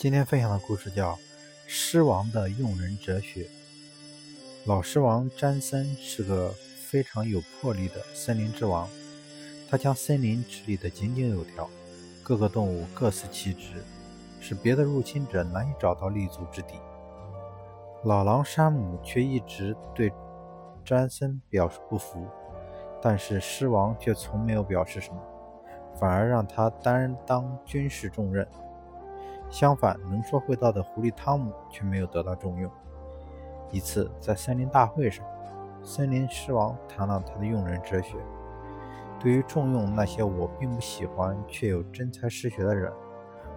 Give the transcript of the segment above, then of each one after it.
今天分享的故事叫《狮王的用人哲学》。老狮王詹森是个非常有魄力的森林之王，他将森林治理得井井有条，各个动物各司其职，使别的入侵者难以找到立足之地。老狼山姆却一直对詹森表示不服，但是狮王却从没有表示什么，反而让他担当军事重任。相反，能说会道的狐狸汤姆却没有得到重用。一次，在森林大会上，森林狮王谈了他的用人哲学：对于重用那些我并不喜欢却有真才实学的人，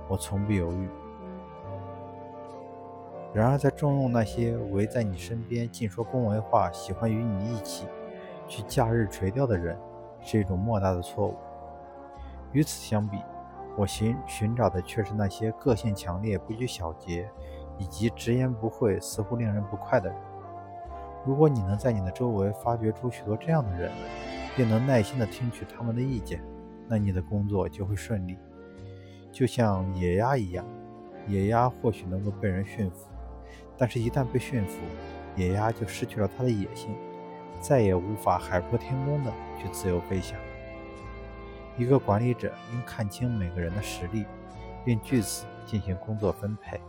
我从不犹豫；然而，在重用那些围在你身边尽说恭维话、喜欢与你一起去假日垂钓的人，是一种莫大的错误。与此相比，我寻寻找的却是那些个性强烈、不拘小节，以及直言不讳、似乎令人不快的人。如果你能在你的周围发掘出许多这样的人，并能耐心地听取他们的意见，那你的工作就会顺利。就像野鸭一样，野鸭或许能够被人驯服，但是一旦被驯服，野鸭就失去了它的野性，再也无法海阔天空地去自由飞翔。一个管理者应看清每个人的实力，并据此进行工作分配。